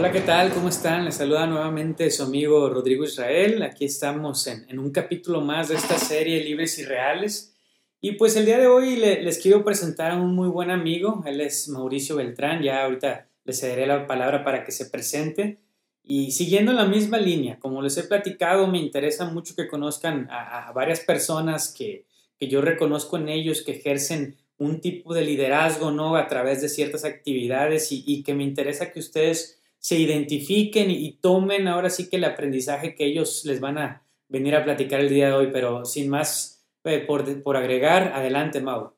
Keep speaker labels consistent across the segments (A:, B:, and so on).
A: Hola, ¿qué tal? ¿Cómo están? Les saluda nuevamente su amigo Rodrigo Israel. Aquí estamos en, un capítulo más de esta serie Libres y Reales. Y pues el día de hoy les quiero presentar a un muy buen amigo. Él es Mauricio Beltrán. Ya ahorita le cederé la palabra para que se presente. Y siguiendo la misma línea, como les he platicado, me interesa mucho que conozcan a, varias personas que, yo reconozco en ellos que ejercen un tipo de liderazgo, ¿no? A través de ciertas actividades y, y que me interesa que ustedes se identifiquen y, tomen ahora sí que el aprendizaje que ellos les van a venir a platicar el día de hoy, pero sin más eh, por, por agregar, adelante, Mau.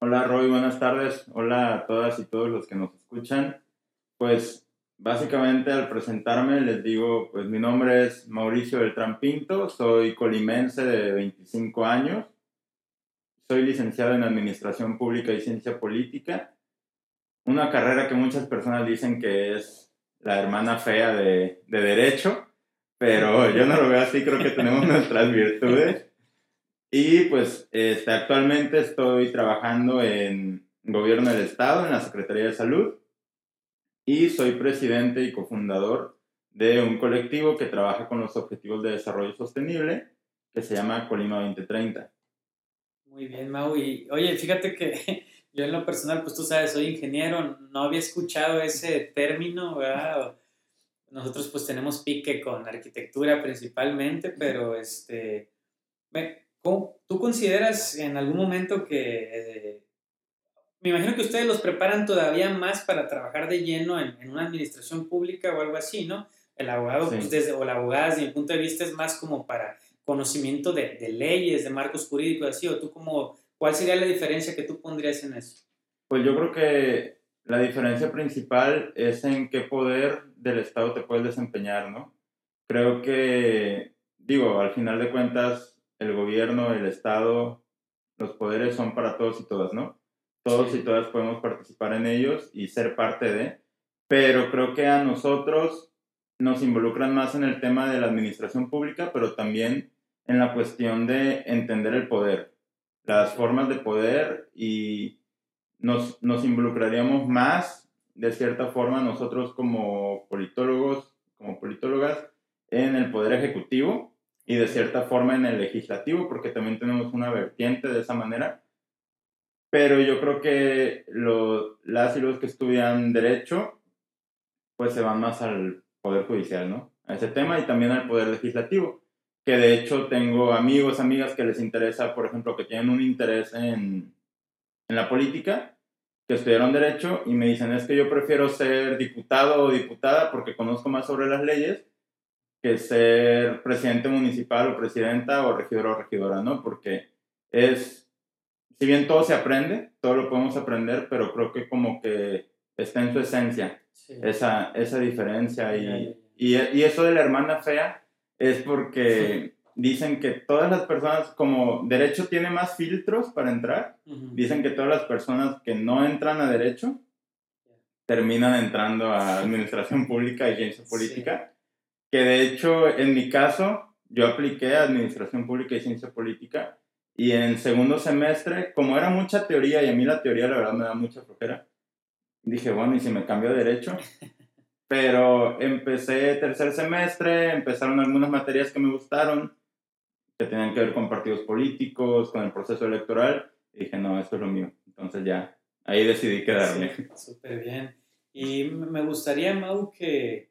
B: Hola, Roy, buenas tardes. Hola a todas y todos los que nos escuchan. Pues básicamente al presentarme les digo, pues mi nombre es Mauricio Beltrán Pinto, soy colimense de 25 años, soy licenciado en Administración Pública y Ciencia Política una carrera que muchas personas dicen que es la hermana fea de, derecho, pero yo no lo veo así, creo que tenemos nuestras virtudes. Y pues este, actualmente estoy trabajando en gobierno del Estado, en la Secretaría de Salud, y soy presidente y cofundador de un colectivo que trabaja con los Objetivos de Desarrollo Sostenible, que se llama Colima 2030.
A: Muy bien, Mau. Y oye, fíjate que yo en lo personal, pues tú sabes, soy ingeniero, no había escuchado ese término, ¿verdad? Nosotros pues tenemos pique con arquitectura principalmente, pero este, ¿tú consideras en algún momento que, eh, me imagino que ustedes los preparan todavía más para trabajar de lleno en, una administración pública o algo así, ¿no? El abogado, pues, desde, o la abogada, desde mi punto de vista, es más como para conocimiento de, de leyes, de marcos jurídicos, así, o tú como ¿Cuál sería la diferencia que tú pondrías en eso?
B: Pues yo creo que la diferencia principal es en qué poder del Estado te puedes desempeñar, ¿no? Creo que, digo, al final de cuentas, el gobierno, el Estado, los poderes son para todos y todas, ¿no? Todos y todas podemos participar en ellos y ser parte de, pero creo que a nosotros nos involucran más en el tema de la administración pública, pero también en la cuestión de entender el poder las formas de poder y nos, nos involucraríamos más, de cierta forma, nosotros como politólogos, como politólogas, en el poder ejecutivo y de cierta forma en el legislativo, porque también tenemos una vertiente de esa manera. Pero yo creo que los, las y los que estudian derecho, pues se van más al poder judicial, ¿no? A ese tema y también al poder legislativo que de hecho tengo amigos, amigas que les interesa, por ejemplo, que tienen un interés en, en la política, que estudiaron derecho y me dicen, es que yo prefiero ser diputado o diputada porque conozco más sobre las leyes que ser presidente municipal o presidenta o regidor o regidora, ¿no? Porque es, si bien todo se aprende, todo lo podemos aprender, pero creo que como que está en su esencia esa, esa diferencia y, y, y eso de la hermana fea es porque dicen que todas las personas, como derecho tiene más filtros para entrar, dicen que todas las personas que no entran a derecho terminan entrando a administración pública y ciencia política, que de hecho en mi caso yo apliqué a administración pública y ciencia política y en segundo semestre, como era mucha teoría y a mí la teoría la verdad me da mucha flojera, dije, bueno, ¿y si me cambio a derecho? Pero empecé tercer semestre, empezaron algunas materias que me gustaron, que tenían que ver con partidos políticos, con el proceso electoral, y dije, no, esto es lo mío. Entonces ya, ahí decidí quedarme.
A: Súper bien. Y me gustaría, Mau, que,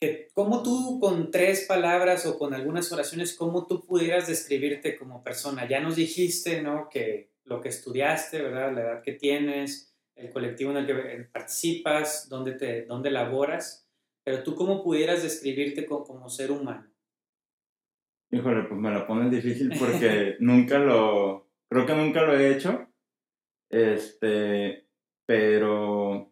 A: que cómo tú con tres palabras o con algunas oraciones, cómo tú pudieras describirte como persona. Ya nos dijiste, ¿no? Que lo que estudiaste, ¿verdad? La edad que tienes, el colectivo en el que participas, dónde, te, dónde laboras, pero tú cómo pudieras describirte como, ser humano.
B: Híjole, pues me lo pones difícil porque nunca lo, creo que nunca lo he hecho, este, pero,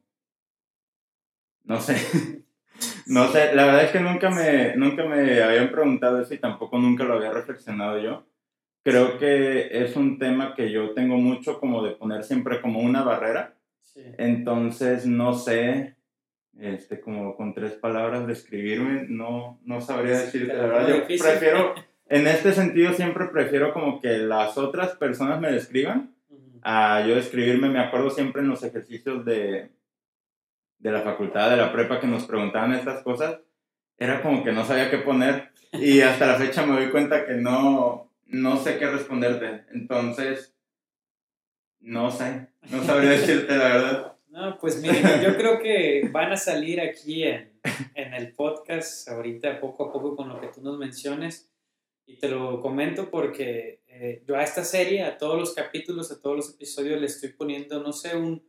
B: no sé, no sé, la verdad es que nunca me, nunca me habían preguntado eso y tampoco nunca lo había reflexionado yo. Creo que es un tema que yo tengo mucho como de poner siempre como una barrera entonces, no sé, este, como con tres palabras describirme, no, no sabría decirte la verdad. Yo prefiero, en este sentido, siempre prefiero como que las otras personas me describan a yo describirme. Me acuerdo siempre en los ejercicios de, de la facultad, de la prepa, que nos preguntaban estas cosas, era como que no sabía qué poner y hasta la fecha me doy cuenta que no, no sé qué responderte. Entonces, no sé, no sabría decirte la verdad.
A: No, pues miren, yo creo que van a salir aquí en, en el podcast ahorita poco a poco con lo que tú nos menciones. Y te lo comento porque eh, yo a esta serie, a todos los capítulos, a todos los episodios, le estoy poniendo, no sé, un,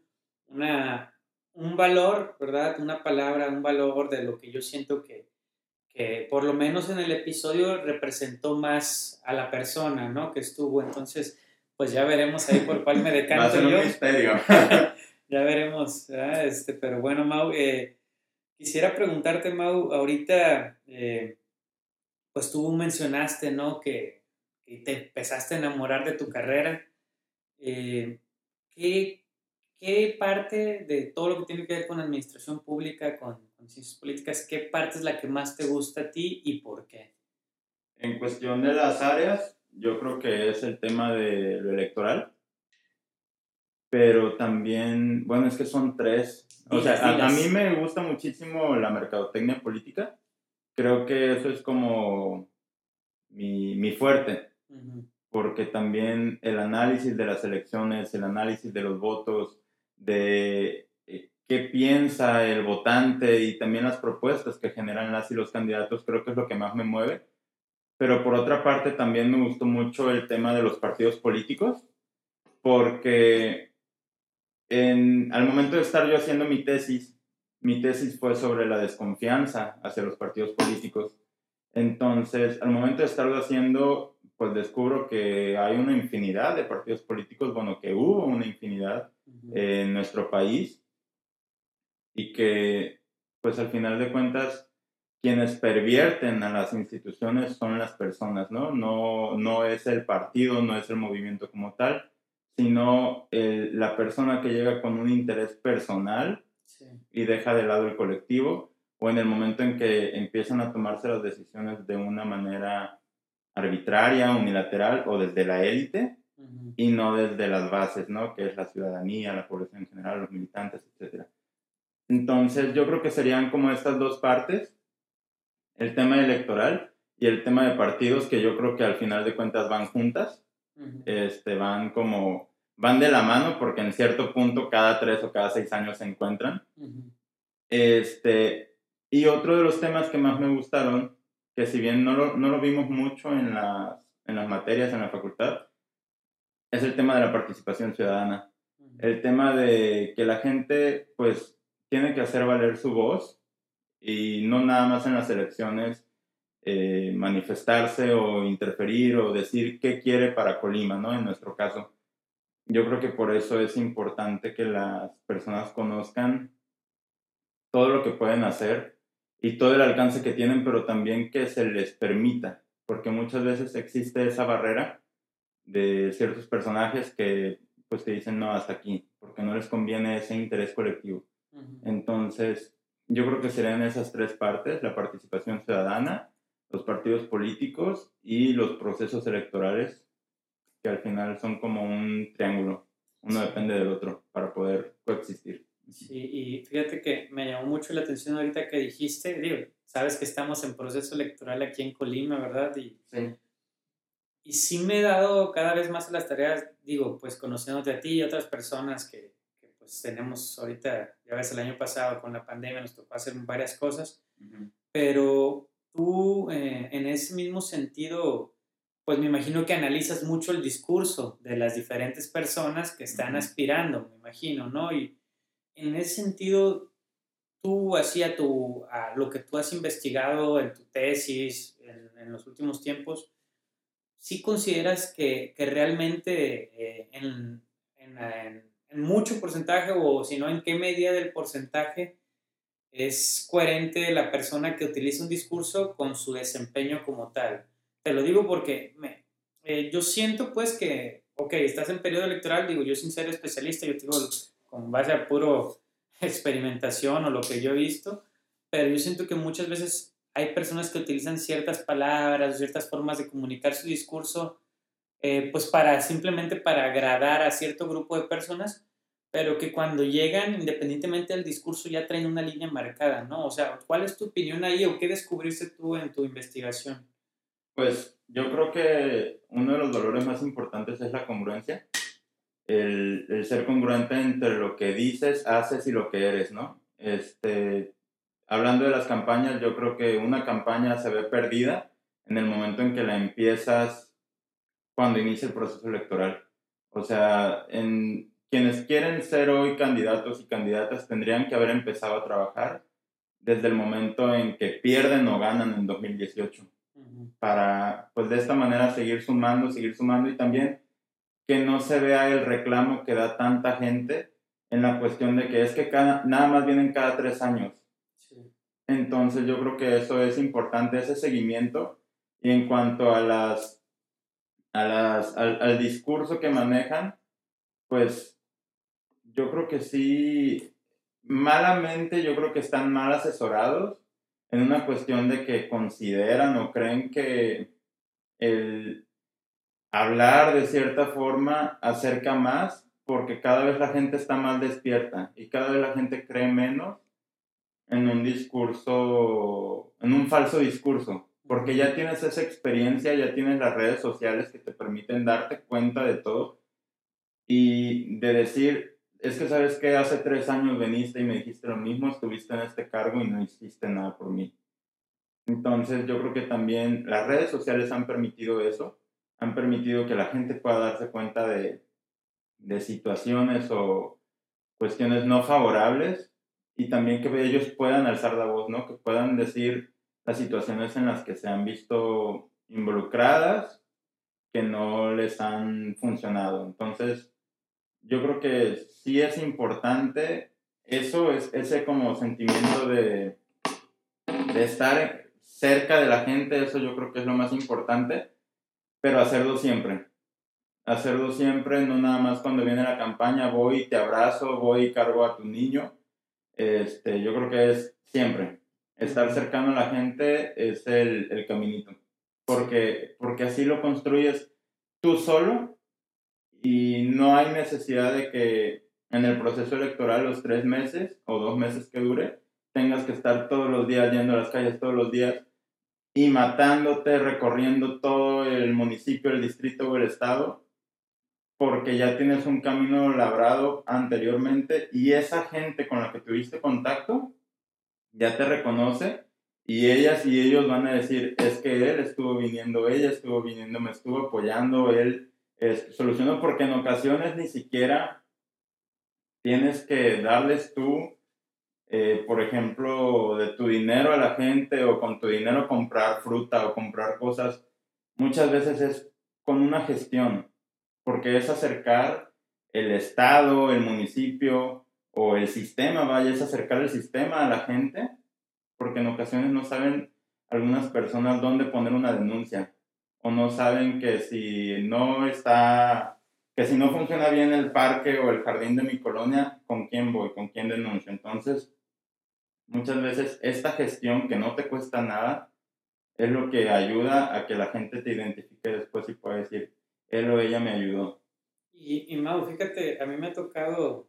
A: una, un valor, ¿verdad? Una palabra, un valor de lo que yo siento que, que por lo menos en el episodio representó más a la persona, ¿no? Que estuvo. Entonces, pues ya veremos ahí por cuál me decanto
B: Va a ser un misterio.
A: ya veremos, Este, pero bueno, Mau, eh, quisiera preguntarte, Mau, ahorita, eh, pues tú mencionaste, ¿no? Que, te empezaste a enamorar de tu carrera. Eh, ¿qué, ¿Qué parte de todo lo que tiene que ver con administración pública, con, con ciencias políticas, qué parte es la que más te gusta a ti y por qué?
B: En cuestión de las áreas, yo creo que es el tema de lo electoral pero también, bueno, es que son tres. O sea, a, mí me gusta muchísimo la mercadotecnia política. Creo que eso es como mi, mi fuerte, porque también el análisis de las elecciones, el análisis de los votos, de eh, qué piensa el votante y también las propuestas que generan las y los candidatos, creo que es lo que más me mueve. Pero por otra parte, también me gustó mucho el tema de los partidos políticos, porque al momento de estar yo haciendo mi tesis, mi tesis fue sobre la desconfianza hacia los partidos políticos. Entonces, al momento de estarlo haciendo, pues descubro que hay una infinidad de partidos políticos, bueno, que hubo una infinidad en nuestro país y que, pues al final de cuentas, quienes pervierten a las instituciones son las personas, ¿no? No, no es el partido, no es el movimiento como tal, sino la persona que llega con un interés personal y deja de lado el colectivo, o en el momento en que empiezan a tomarse las decisiones de una manera arbitraria, unilateral o desde la élite y no desde las bases, ¿no? Que es la ciudadanía, la población en general, los militantes, etc. Entonces yo creo que serían como estas dos partes, el tema electoral y el tema de partidos que yo creo que al final de cuentas van juntas este, van como, van de la mano porque en cierto punto cada tres o cada seis años se encuentran. este, y otro de los temas que más me gustaron, que si bien no lo, no lo vimos mucho en las, en las materias en la facultad, es el tema de la participación ciudadana. El tema de que la gente pues tiene que hacer valer su voz y no nada más en las elecciones eh, manifestarse o interferir o decir qué quiere para Colima, ¿no? En nuestro caso. Yo creo que por eso es importante que las personas conozcan todo lo que pueden hacer y todo el alcance que tienen, pero también que se les permita, porque muchas veces existe esa barrera de ciertos personajes que pues te dicen no hasta aquí, porque no les conviene ese interés colectivo. Entonces, yo creo que serían esas tres partes, la participación ciudadana, los partidos políticos y los procesos electorales, que al final son como un triángulo. Uno depende del otro para poder coexistir.
A: Sí, y fíjate que me llamó mucho la atención ahorita que dijiste, digo, sabes que estamos en proceso electoral aquí en Colima, ¿verdad? Y,
B: sí.
A: Y sí me he dado cada vez más las tareas, digo, pues conociéndote a ti y otras personas que pues tenemos ahorita, ya ves, el año pasado con la pandemia nos tocó hacer varias cosas, pero tú eh, en ese mismo sentido, pues me imagino que analizas mucho el discurso de las diferentes personas que están aspirando, me imagino, ¿no? Y en ese sentido, tú hacía tu, a lo que tú has investigado en tu tesis en, los últimos tiempos, ¿sí consideras que, que realmente eh, en, en, en, mucho porcentaje o si no, en qué medida del porcentaje es coherente la persona que utiliza un discurso con su desempeño como tal. Te lo digo porque me, eh, yo siento pues que, ok, estás en periodo electoral, digo, yo sin ser especialista, yo digo con base a puro experimentación o lo que yo he visto, pero yo siento que muchas veces hay personas que utilizan ciertas palabras, ciertas formas de comunicar su discurso, eh, pues para simplemente para agradar a cierto grupo de personas, pero que cuando llegan, independientemente del discurso, ya traen una línea marcada, ¿no? O sea, ¿cuál es tu opinión ahí o qué descubriste tú en tu investigación?
B: Pues yo creo que uno de los valores más importantes es la congruencia, el, el ser congruente entre lo que dices, haces y lo que eres, ¿no? Este, hablando de las campañas, yo creo que una campaña se ve perdida en el momento en que la empiezas cuando inicia el proceso electoral. O sea, en, quienes quieren ser hoy candidatos y candidatas tendrían que haber empezado a trabajar desde el momento en que pierden o ganan en 2018 para pues de esta manera seguir sumando, seguir sumando y también que no se vea el reclamo que da tanta gente en la cuestión de que es que cada, nada más vienen cada tres años. Entonces yo creo que eso es importante, ese seguimiento. Y en cuanto a las, al, al discurso que manejan, pues yo creo que sí, malamente yo creo que están mal asesorados en una cuestión de que consideran o creen que el hablar de cierta forma acerca más porque cada vez la gente está más despierta y cada vez la gente cree menos en un discurso, en un falso discurso, porque ya tienes esa experiencia, ya tienes las redes sociales que te permiten darte cuenta de todo y de decir, es que sabes que hace tres años veniste y me dijiste lo mismo, estuviste en este cargo y no hiciste nada por mí. Entonces yo creo que también las redes sociales han permitido eso, han permitido que la gente pueda darse cuenta de, de situaciones o cuestiones no favorables y también que ellos puedan alzar la voz, ¿no? Que puedan decir las situaciones en las que se han visto involucradas que no les han funcionado. Entonces, yo creo que sí es importante eso, es ese como sentimiento de, de estar cerca de la gente, eso yo creo que es lo más importante, pero hacerlo siempre. Hacerlo siempre, no nada más cuando viene la campaña, voy te abrazo, voy y cargo a tu niño. Este, yo creo que es siempre. Estar cercano a la gente es el, el caminito. Porque, porque así lo construyes tú solo y no hay necesidad de que en el proceso electoral los tres meses o dos meses que dure tengas que estar todos los días yendo a las calles todos los días y matándote, recorriendo todo el municipio, el distrito o el estado, porque ya tienes un camino labrado anteriormente y esa gente con la que tuviste contacto ya te reconoce y ellas y ellos van a decir, es que él estuvo viniendo, ella estuvo viniendo, me estuvo apoyando, él es, solucionó porque en ocasiones ni siquiera tienes que darles tú, eh, por ejemplo, de tu dinero a la gente o con tu dinero comprar fruta o comprar cosas. Muchas veces es con una gestión, porque es acercar el Estado, el municipio o el sistema, vaya, es acercar el sistema a la gente, porque en ocasiones no saben algunas personas dónde poner una denuncia o no saben que si no está, que si no funciona bien el parque o el jardín de mi colonia, ¿con quién voy? ¿Con quién denuncio? Entonces, muchas veces esta gestión que no te cuesta nada es lo que ayuda a que la gente te identifique después y pueda decir, él o ella me ayudó.
A: Y, y Mau, fíjate, a mí me ha tocado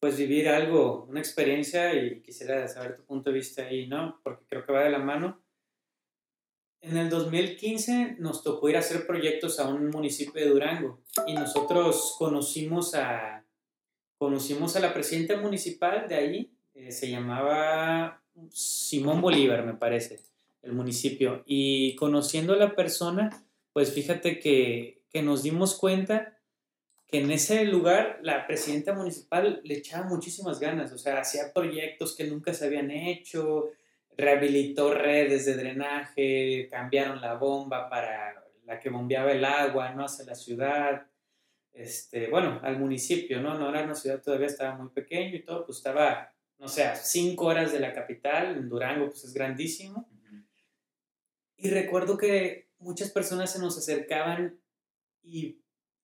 A: pues vivir algo, una experiencia y quisiera saber tu punto de vista ahí, ¿no? Porque creo que va de la mano. En el 2015 nos tocó ir a hacer proyectos a un municipio de Durango y nosotros conocimos a, conocimos a la presidenta municipal de ahí, eh, se llamaba Simón Bolívar, me parece, el municipio. Y conociendo a la persona, pues fíjate que, que nos dimos cuenta que en ese lugar la presidenta municipal le echaba muchísimas ganas, o sea, hacía proyectos que nunca se habían hecho, rehabilitó redes de drenaje, cambiaron la bomba para la que bombeaba el agua, ¿no? Hacia la ciudad, este, bueno, al municipio, ¿no? No era una ciudad todavía, estaba muy pequeño y todo, pues estaba, no sé, a cinco horas de la capital, en Durango, pues es grandísimo. Y recuerdo que muchas personas se nos acercaban y,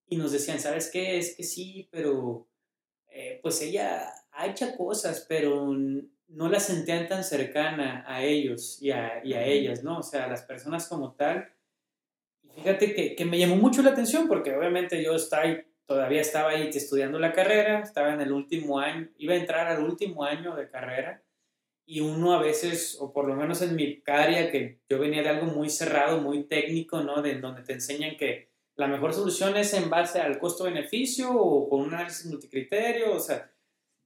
A: y nos decían, ¿sabes qué? Es que sí, pero eh, pues ella ha hecho cosas, pero no la sentían tan cercana a ellos y a, y a ellas, ¿no? O sea, las personas como tal. Y fíjate que, que, me llamó mucho la atención porque obviamente yo estoy todavía estaba ahí estudiando la carrera, estaba en el último año, iba a entrar al último año de carrera y uno a veces, o por lo menos en mi área, que yo venía de algo muy cerrado, muy técnico, ¿no? De donde te enseñan que la mejor solución es en base al costo-beneficio o con un análisis multicriterio, o sea,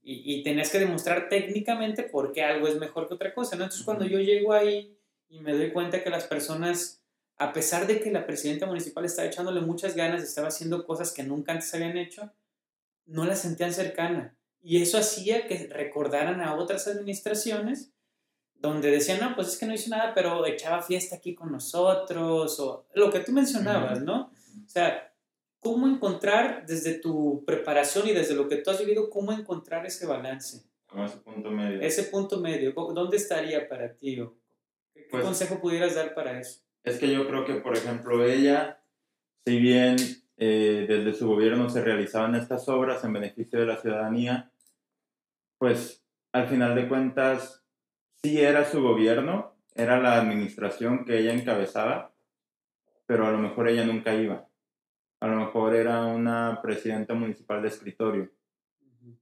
A: y, y tenías que demostrar técnicamente por qué algo es mejor que otra cosa, ¿no? Entonces cuando yo llego ahí y me doy cuenta que las personas, a pesar de que la presidenta municipal estaba echándole muchas ganas, estaba haciendo cosas que nunca antes habían hecho, no la sentían cercana. Y eso hacía que recordaran a otras administraciones donde decían, no, pues es que no hizo nada, pero echaba fiesta aquí con nosotros, o lo que tú mencionabas, ¿no? O sea, ¿cómo encontrar desde tu preparación y desde lo que tú has vivido, cómo encontrar ese balance?
B: Como ese punto medio.
A: Ese punto medio, ¿dónde estaría para ti? ¿Qué pues consejo pudieras dar para eso?
B: Es que yo creo que, por ejemplo, ella, si bien eh, desde su gobierno se realizaban estas obras en beneficio de la ciudadanía, pues al final de cuentas sí era su gobierno, era la administración que ella encabezaba, pero a lo mejor ella nunca iba. A lo mejor era una presidenta municipal de escritorio,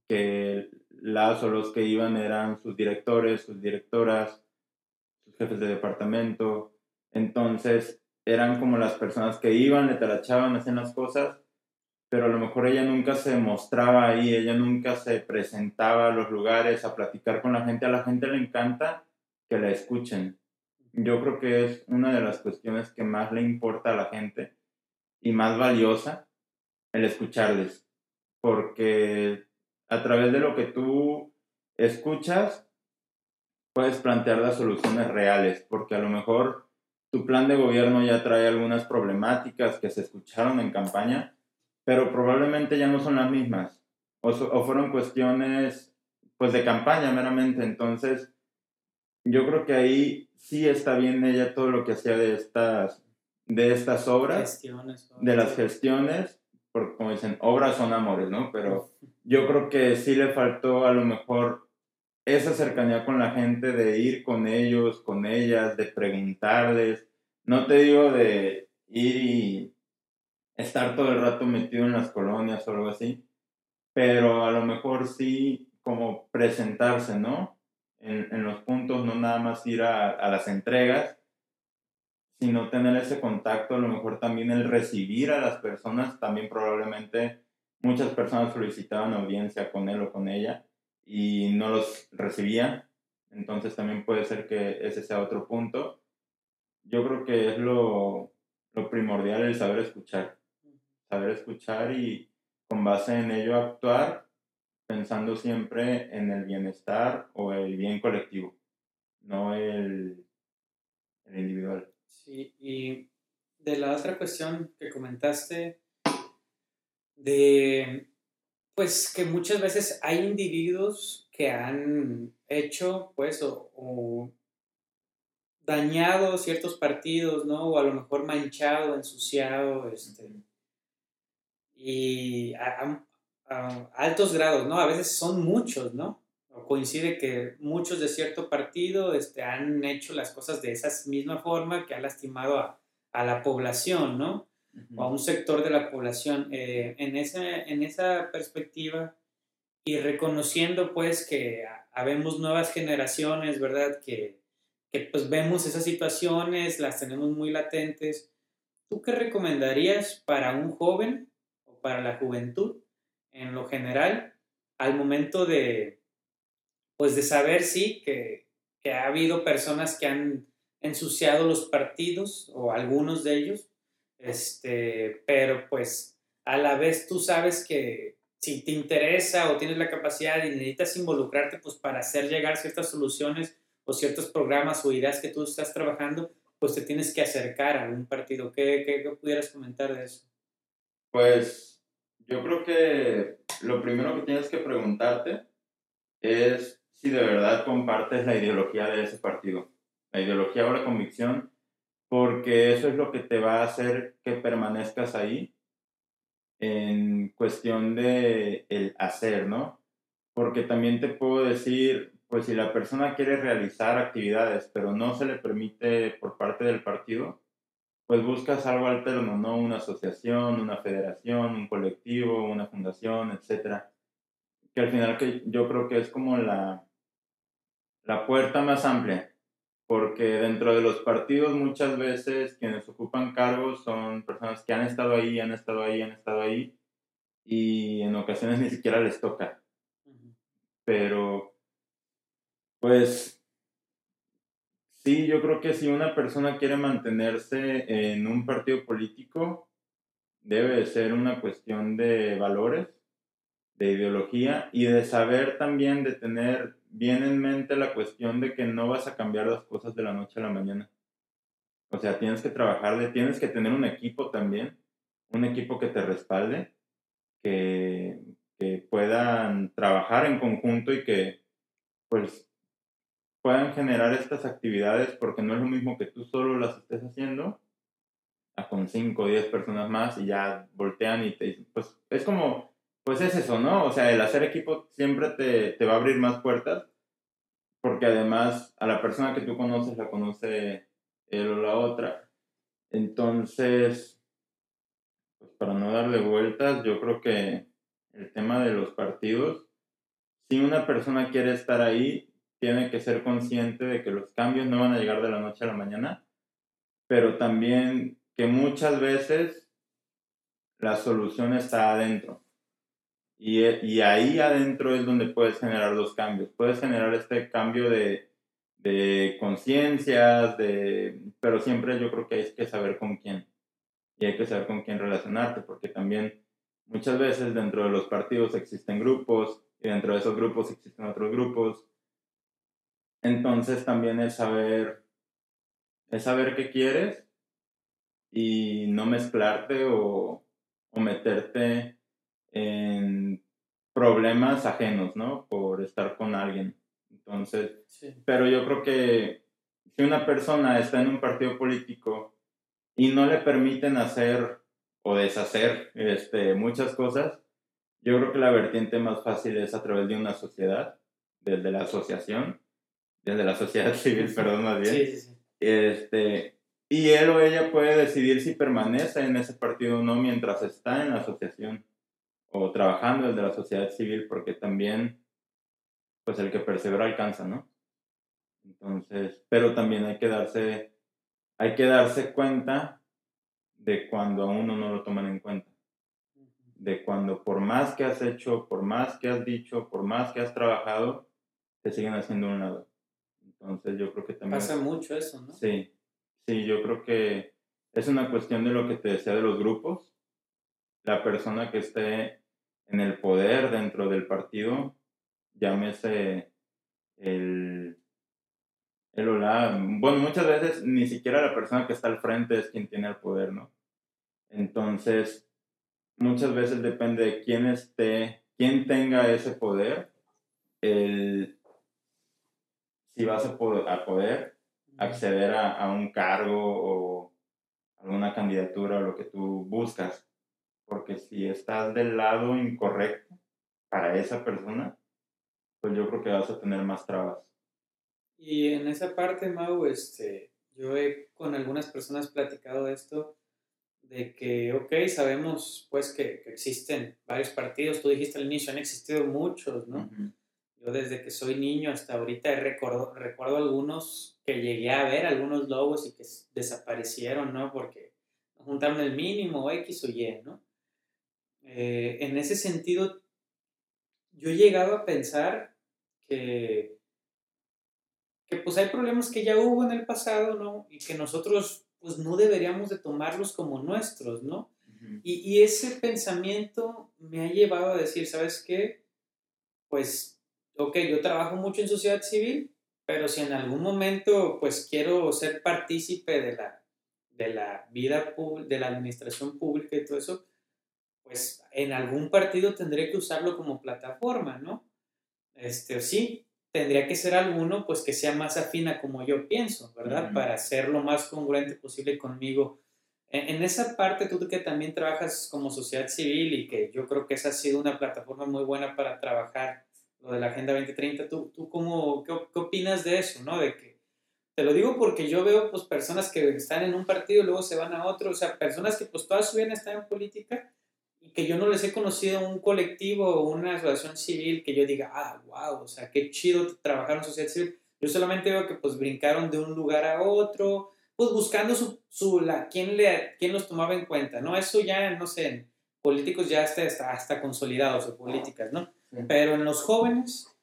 B: que las o los que iban eran sus directores, sus directoras, sus jefes de departamento. Entonces eran como las personas que iban, le talachaban, hacían las cosas, pero a lo mejor ella nunca se mostraba ahí, ella nunca se presentaba a los lugares a platicar con la gente. A la gente le encanta que la escuchen. Yo creo que es una de las cuestiones que más le importa a la gente y más valiosa el escucharles, porque a través de lo que tú escuchas puedes plantear las soluciones reales, porque a lo mejor tu plan de gobierno ya trae algunas problemáticas que se escucharon en campaña, pero probablemente ya no son las mismas o, fueron cuestiones pues de campaña meramente. Entonces, yo creo que ahí sí está bien ella todo lo que hacía de estas, de estas obras, de las gestiones, porque como dicen, obras son amores, ¿no? Pero yo creo que sí le faltó a lo mejor esa cercanía con la gente, de ir con ellos, con ellas, de preguntarles. No te digo de ir y estar todo el rato metido en las colonias o algo así, pero a lo mejor sí como presentarse, ¿no? En, en los puntos, no nada más ir a, a, las entregas, sino tener ese contacto, a lo mejor también el recibir a las personas, también probablemente muchas personas solicitaban audiencia con él o con ella y no los recibían, entonces también puede ser que ese sea otro punto. Yo creo que es lo, lo primordial el saber escuchar saber escuchar y con base en ello actuar pensando siempre en el bienestar o el bien colectivo, no el, el individual.
A: Sí, y de la otra cuestión que comentaste, de pues que muchas veces hay individuos que han hecho pues o, o, dañado ciertos partidos, ¿no? O a lo mejor manchado, ensuciado, este, y a, altos grados, ¿no? A veces son muchos, ¿no? O coincide que muchos de cierto partido este, han hecho las cosas de esa misma forma que ha lastimado a, a la población, ¿no? O a un sector de la población. Eh, en, ese, en esa perspectiva y reconociendo pues que habemos nuevas generaciones, ¿verdad? Que, que pues vemos esas situaciones, las tenemos muy latentes. ¿Tú qué recomendarías para un joven para la juventud en lo general al momento de, pues de saber, sí, que, que ha habido personas que han ensuciado los partidos o algunos de ellos, este, pero pues a la vez tú sabes que si te interesa o tienes la capacidad y necesitas involucrarte pues para hacer llegar ciertas soluciones o ciertos programas o ideas que tú estás trabajando, pues te tienes que acercar a un partido. ¿Qué, qué, qué pudieras comentar de eso?
B: Pues yo creo que lo primero que tienes que preguntarte es si de verdad compartes la ideología de ese partido, la ideología o la convicción, porque eso es lo que te va a hacer que permanezcas ahí en cuestión de el hacer, ¿no? Porque también te puedo decir, pues si la persona quiere realizar actividades, pero no se le permite por parte del partido, pues buscas algo alterno, ¿no? Una asociación, una federación, un colectivo, una fundación, etcétera. Que al final que yo creo que es como la, la puerta más amplia, porque dentro de los partidos muchas veces quienes ocupan cargos son personas que han estado ahí, han estado ahí, han estado ahí, y en ocasiones ni siquiera les toca. Pero, pues, sí, yo creo que si una persona quiere mantenerse en un partido político, debe de ser una cuestión de valores, de ideología y de saber también, de tener bien en mente la cuestión de que no vas a cambiar las cosas de la noche a la mañana. O sea, tienes que trabajar, tienes que tener un equipo también, un equipo que te respalde que, puedan trabajar en conjunto y que pues puedan generar estas actividades porque no es lo mismo que tú solo las estés haciendo a con 5 o 10 personas más y ya voltean y te dicen, pues es como, pues es eso, ¿no? O sea, el hacer equipo siempre te, te va a abrir más puertas porque además a la persona que tú conoces la conoce él o la otra. Entonces, pues para no darle vueltas, yo creo que el tema de los partidos, si una persona quiere estar ahí, tiene que ser consciente de que los cambios no van a llegar de la noche a la mañana, pero también que muchas veces la solución está adentro. Y, y ahí adentro es donde puedes generar los cambios. Puedes generar este cambio de, de conciencias, de, pero siempre yo creo que hay que saber con quién y hay que saber con quién relacionarte, porque también muchas veces dentro de los partidos existen grupos y dentro de esos grupos existen otros grupos. Entonces también es saber, es saber qué quieres y no mezclarte o, o meterte en problemas ajenos, ¿no? Por estar con alguien. Entonces, pero yo creo que si una persona está en un partido político y no le permiten hacer o deshacer este, muchas cosas, yo creo que la vertiente más fácil es a través de una sociedad, desde la asociación, desde la sociedad civil, perdón, más bien. Sí, sí, sí. Este, y él o ella puede decidir si permanece en ese partido o no mientras está en la asociación o trabajando desde la sociedad civil, porque también, pues el que persevera alcanza, ¿no? Entonces, pero también hay que darse hay que darse cuenta de cuando a uno no lo toman en cuenta. De cuando por más que has hecho, por más que has dicho, por más que has trabajado, te siguen haciendo un lado. Entonces yo creo que también...
A: Pasa mucho eso, ¿no?
B: Sí, sí, yo creo que es una cuestión de lo que te decía de los grupos. La persona que esté en el poder dentro del partido, llámese el el hola, bueno, muchas veces ni siquiera la persona que está al frente es quien tiene el poder, ¿no? Entonces, muchas veces depende de quién esté, quién tenga ese poder, el, si vas a poder, a poder acceder a, a, un cargo o alguna candidatura o lo que tú buscas. Porque si estás del lado incorrecto para esa persona, pues yo creo que vas a tener más trabas.
A: Y en esa parte, Mau, este, yo he con algunas personas platicado esto, de que, ok, sabemos pues que, existen varios partidos, tú dijiste al inicio, han existido muchos, ¿no? Yo desde que soy niño hasta ahorita recuerdo, recuerdo algunos que llegué a ver, algunos logos y que desaparecieron, ¿no? Porque juntaron el mínimo X o Y, ¿no? Eh, en ese sentido, yo he llegado a pensar que que pues hay problemas que ya hubo en el pasado, ¿no? Y que nosotros pues no deberíamos de tomarlos como nuestros, ¿no? y, y, ese pensamiento me ha llevado a decir, ¿sabes qué? Pues, ok, yo trabajo mucho en sociedad civil, pero si en algún momento pues quiero ser partícipe de la, de la vida de la administración pública y todo eso, pues en algún partido tendré que usarlo como plataforma, ¿no? Este, sí, tendría que ser alguno pues que sea más afina como yo pienso, ¿verdad? Para ser lo más congruente posible conmigo. En, esa parte, tú que también trabajas como sociedad civil y que yo creo que esa ha sido una plataforma muy buena para trabajar lo de la Agenda 2030, ¿tú, tú cómo, qué, qué opinas de eso, ¿no? De que Te lo digo porque yo veo pues personas que están en un partido y luego se van a otro, o sea, personas que pues toda su vida están en política y que yo no les he conocido un colectivo o una asociación civil que yo diga, ah, wow, o sea, qué chido trabajar en sociedad civil. Yo solamente veo que pues brincaron de un lugar a otro, pues buscando su, su la, quién, le, quién los tomaba en cuenta, ¿no? Eso ya, no sé, políticos ya está hasta consolidados o políticas, ¿no? Pero en los jóvenes,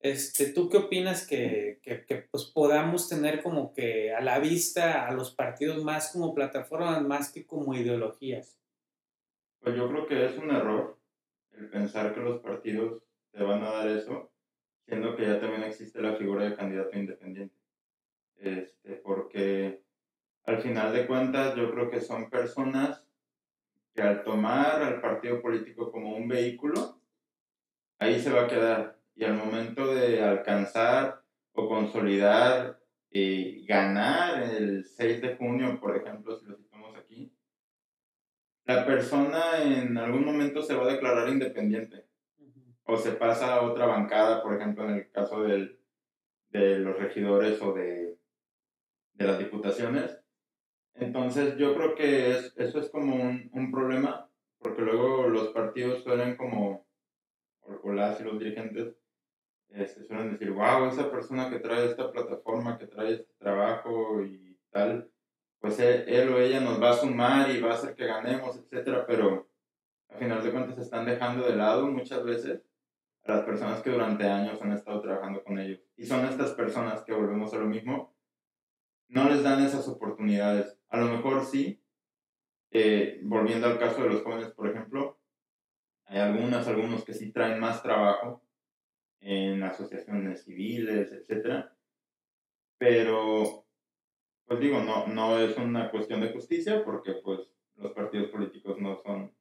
A: este, ¿tú qué opinas que, que, que, pues podamos tener como que a la vista a los partidos más como plataformas más que como ideologías?
B: Pues yo creo que es un error el pensar que los partidos te van a dar eso, siendo que ya también existe la figura de candidato independiente. Este, porque al final de cuentas yo creo que son personas que al tomar al partido político como un vehículo, ahí se va a quedar. Y al momento de alcanzar o consolidar y ganar el 6 de junio, por ejemplo, si lo citamos aquí, la persona en algún momento se va a declarar independiente. O se pasa a otra bancada, por ejemplo, en el caso del, de los regidores o de, de las diputaciones entonces yo creo que es, eso es como un, un, problema, porque luego los partidos suelen como, o las y los dirigentes, este, suelen decir, wow, esa persona que trae esta plataforma, que trae este trabajo y tal, pues él, él, o ella nos va a sumar y va a hacer que ganemos, etcétera, pero al final de cuentas se están dejando de lado muchas veces a las personas que durante años han estado trabajando con ellos. Y son estas personas que volvemos a lo mismo, no les dan esas oportunidades a lo mejor sí, eh, volviendo al caso de los jóvenes, por ejemplo, hay algunas, algunos que sí traen más trabajo en asociaciones civiles, etcétera, pero, pues digo, no, no es una cuestión de justicia porque pues los partidos políticos no son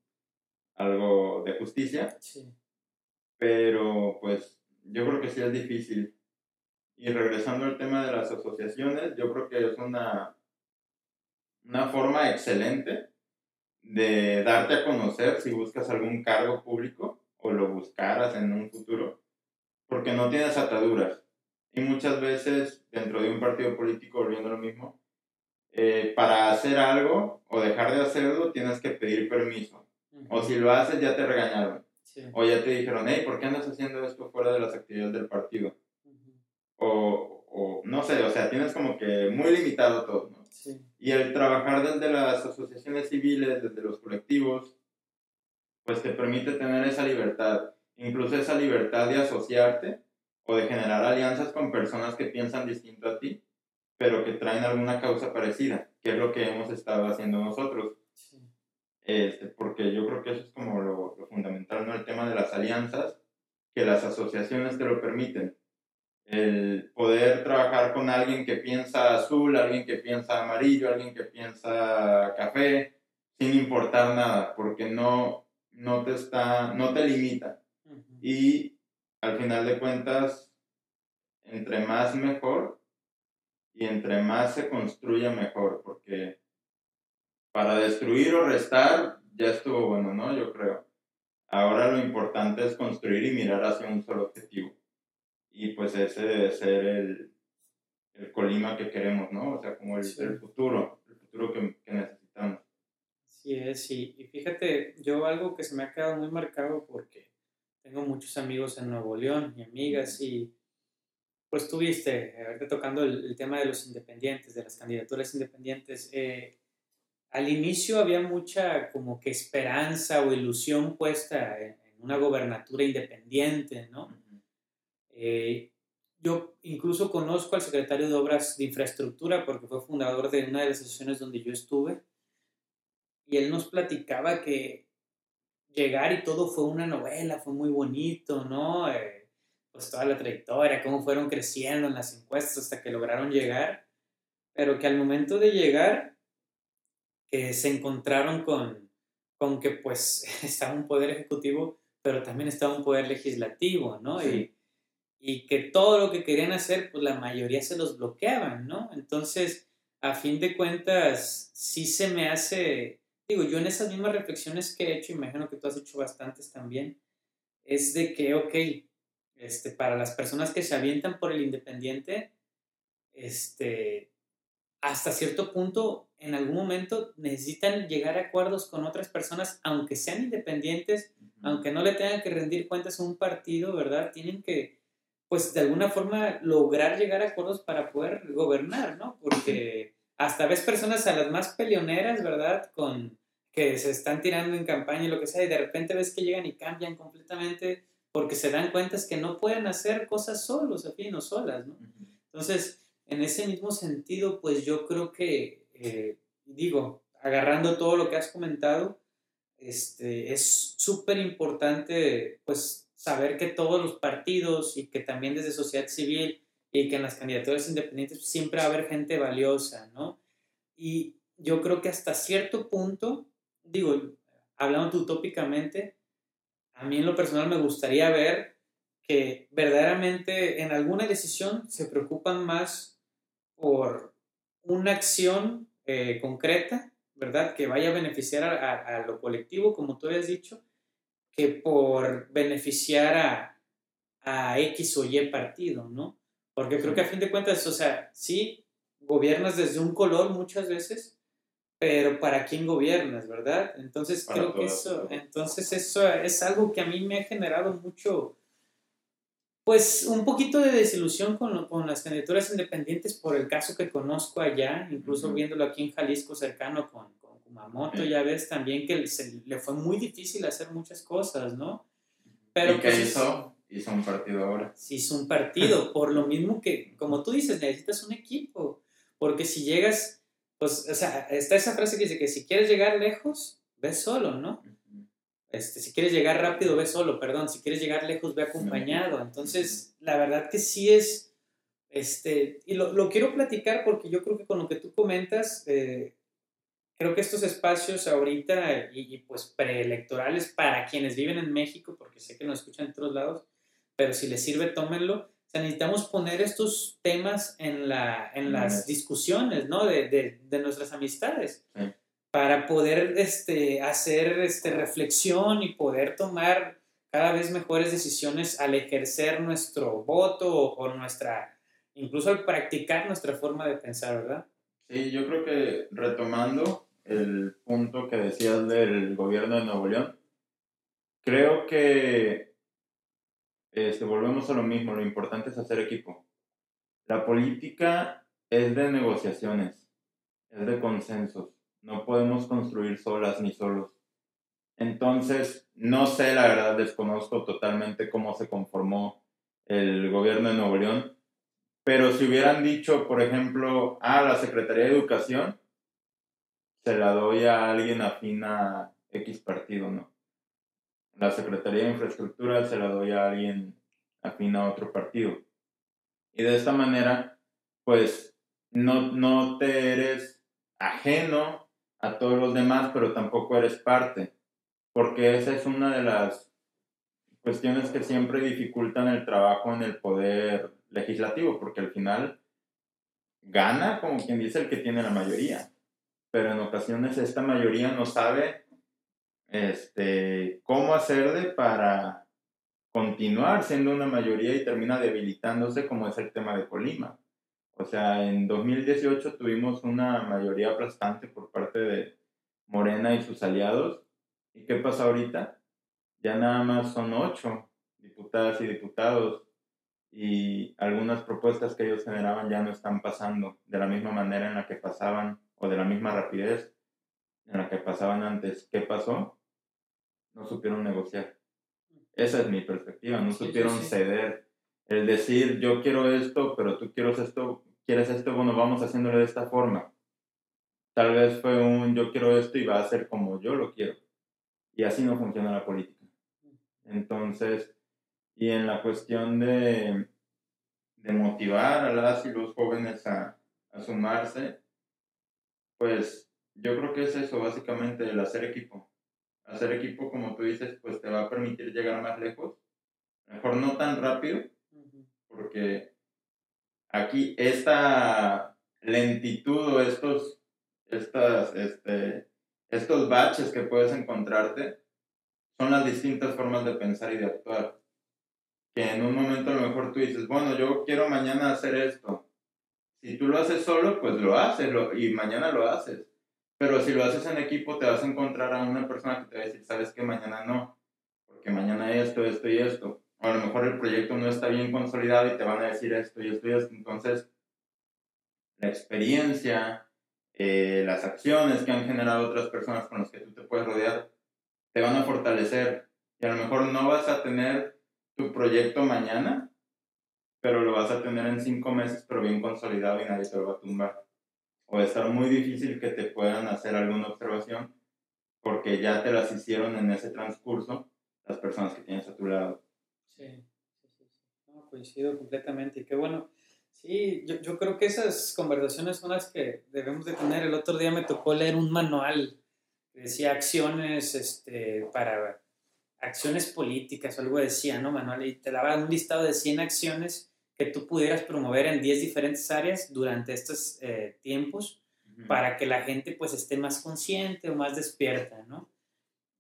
B: algo de justicia, sí. pero pues yo creo que sí es difícil. Y regresando al tema de las asociaciones, yo creo que es una una forma excelente de darte a conocer si buscas algún cargo público o lo buscaras en un futuro, porque no tienes ataduras. Y muchas veces dentro de un partido político, volviendo lo mismo, eh, para hacer algo o dejar de hacerlo tienes que pedir permiso. O si lo haces ya te regañaron. O ya te dijeron, hey, ¿por qué andas haciendo esto fuera de las actividades del partido? o, o, no sé, o sea, tienes como que muy limitado todo. Y el trabajar desde las asociaciones civiles, desde los colectivos, pues te permite tener esa libertad, incluso esa libertad de asociarte o de generar alianzas con personas que piensan distinto a ti, pero que traen alguna causa parecida, que es lo que hemos estado haciendo nosotros. Este, porque yo creo que eso es como lo, lo fundamental, ¿no? El tema de las alianzas, que las asociaciones te lo permiten el poder trabajar con alguien que piensa azul, alguien que piensa amarillo, alguien que piensa café, sin importar nada, porque no, no, te, está, no te limita. Y al final de cuentas, entre más mejor y entre más se construya mejor, porque para destruir o restar ya estuvo bueno, ¿no? Yo creo. Ahora lo importante es construir y mirar hacia un solo objetivo y pues ese debe ser el, el Colima que queremos, ¿no? O sea, como el, el futuro, el futuro que, que, necesitamos.
A: Sí es, sí. Y fíjate, yo algo que se me ha quedado muy marcado porque tengo muchos amigos en Nuevo León y amigas y pues tuviste, ahorita tocando el, el, tema de los independientes, de las candidaturas independientes, eh, al inicio había mucha como que esperanza o ilusión puesta en, en una gobernatura independiente, ¿no? Eh, yo incluso conozco al secretario de Obras de Infraestructura porque fue fundador de una de las asociaciones donde yo estuve. Y él nos platicaba que llegar y todo fue una novela, fue muy bonito, ¿no? Eh, pues toda la trayectoria, cómo fueron creciendo en las encuestas hasta que lograron llegar. Pero que al momento de llegar, que se encontraron con, con que pues estaba un poder ejecutivo, pero también estaba un poder legislativo, ¿no? Y, y que todo lo que querían hacer, pues la mayoría se los bloqueaban, ¿no? Entonces, a fin de cuentas, sí se me hace, digo, yo en esas mismas reflexiones que he hecho, imagino que tú has hecho bastantes también, es de que, ok, este, para las personas que se avientan por el independiente, este, hasta cierto punto, en algún momento necesitan llegar a acuerdos con otras personas, aunque sean independientes, aunque no le tengan que rendir cuentas a un partido, ¿verdad? Tienen que, pues, de alguna forma lograr llegar a acuerdos para poder gobernar, ¿no? Porque hasta ves personas a las más peleoneras, ¿verdad? Con que se están tirando en campaña y lo que sea, y de repente ves que llegan y cambian completamente porque se dan cuenta que no pueden hacer cosas solos, a fin o solas, ¿no? Entonces, en ese mismo sentido, pues yo creo que, eh, digo, agarrando todo lo que has comentado, este, es súper importante, pues, saber que todos los partidos y que también desde sociedad civil y que en las candidaturas independientes siempre va a haber gente valiosa, ¿no? Y yo creo que hasta cierto punto, digo, hablando utópicamente, a mí en lo personal me gustaría ver que verdaderamente en alguna decisión se preocupan más por una acción eh, concreta, ¿verdad? Que vaya a beneficiar a, lo colectivo, como tú habías dicho, que por beneficiar a, a X o Y partido, ¿no? Porque creo que a fin de cuentas, o sea, sí, gobiernas desde un color muchas veces, pero ¿para quién gobiernas, verdad? Entonces creo que eso, entonces eso es algo que a mí me ha generado mucho, pues un poquito de desilusión con, con, las candidaturas independientes por el caso que conozco allá, incluso viéndolo aquí en Jalisco cercano con, con Kumamoto, ya ves también que le fue muy difícil hacer muchas cosas, ¿no?
B: Pero, ¿Y qué pues, hizo? Hizo un partido ahora.
A: Sí, hizo un partido, por lo mismo que, como tú dices, necesitas un equipo, porque si llegas, pues, o sea, está esa frase que dice que si quieres llegar lejos, ves solo, ¿no? Este, si quieres llegar rápido, ve solo, perdón, si quieres llegar lejos, ve acompañado. Entonces, la verdad que sí es, este, y lo, lo quiero platicar porque yo creo que con lo que tú comentas, eh, creo que estos espacios ahorita y, pues preelectorales para quienes viven en México, porque sé que nos escuchan en otros lados, pero si les sirve, tómenlo. O sea, necesitamos poner estos temas en, la, en las discusiones, ¿no? De, de, de nuestras amistades para poder este, hacer este, reflexión y poder tomar cada vez mejores decisiones al ejercer nuestro voto o, nuestra, incluso al practicar nuestra forma de pensar, ¿verdad?
B: Sí, yo creo que retomando el punto que decías del gobierno de Nuevo León, creo que este, volvemos a lo mismo, lo importante es hacer equipo. La política es de negociaciones, es de consensos no podemos construir solas ni solos. Entonces, no sé, la verdad, desconozco totalmente cómo se conformó el gobierno de Nuevo León, pero si hubieran dicho, por ejemplo, a la Secretaría de Educación, se la doy a alguien afín a X partido, ¿no? La Secretaría de Infraestructura se la doy a alguien afín a otro partido. Y de esta manera, pues, no, no te eres ajeno a todos los demás, pero tampoco eres parte, porque esa es una de las cuestiones que siempre dificultan el trabajo en el poder legislativo, porque al final gana, como quien dice, el que tiene la mayoría, pero en ocasiones esta mayoría no sabe este, cómo hacerle para continuar siendo una mayoría y termina debilitándose como es el tema de Colima. O sea, en 2018 tuvimos una mayoría aplastante por parte de Morena y sus aliados. ¿Y qué pasa ahorita? Ya nada más son ocho diputadas y diputados y algunas propuestas que ellos generaban ya no están pasando de la misma manera en la que pasaban o de la misma rapidez en la que pasaban antes. ¿Qué pasó? No supieron negociar. Esa es mi perspectiva, no supieron ceder. El decir, yo quiero esto, pero tú quieres esto, quieres esto, bueno, vamos haciéndolo de esta forma. Tal vez fue un yo quiero esto y va a ser como yo lo quiero. Y así no funciona la política. Entonces, y en la cuestión de, de motivar a las y los jóvenes a, a sumarse, pues yo creo que es eso, básicamente, el hacer equipo. Hacer equipo, como tú dices, pues te va a permitir llegar más lejos. Mejor no tan rápido, porque aquí esta lentitud o estos, estas, este, estos baches que puedes encontrarte son las distintas formas de pensar y de actuar. Que en un momento a lo mejor tú dices, bueno, yo quiero mañana hacer esto. Si tú lo haces solo, pues lo haces y mañana lo haces. Pero si lo haces en equipo, te vas a encontrar a una persona que te va a decir, sabes que mañana no, porque mañana esto, esto y esto. O a lo mejor el proyecto no está bien consolidado y te van a decir esto y esto y esto. Entonces, la experiencia, eh, las acciones que han generado otras personas con las que tú te puedes rodear, te van a fortalecer. Y a lo mejor no vas a tener tu proyecto mañana, pero lo vas a tener en cinco meses, pero bien consolidado y nadie te lo va a tumbar. O estar muy difícil que te puedan hacer alguna observación, porque ya te las hicieron en ese transcurso las personas que tienes a tu lado.
A: Sí, sí, sí. No, coincido completamente. Y qué bueno. Sí, yo, yo creo que esas conversaciones son las que debemos de tener. El otro día me tocó leer un manual que decía acciones este, para acciones políticas o algo decía, ¿no, Manuel? Y te daba un listado de 100 acciones que tú pudieras promover en 10 diferentes áreas durante estos eh, tiempos para que la gente pues esté más consciente o más despierta, ¿no?